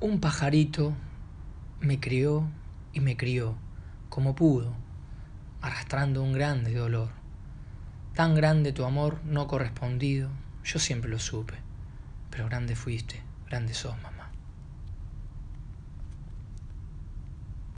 Un pajarito me crió y me crió como pudo, arrastrando un grande dolor. Tan grande tu amor no correspondido, yo siempre lo supe, pero grande fuiste, grande sos, mamá.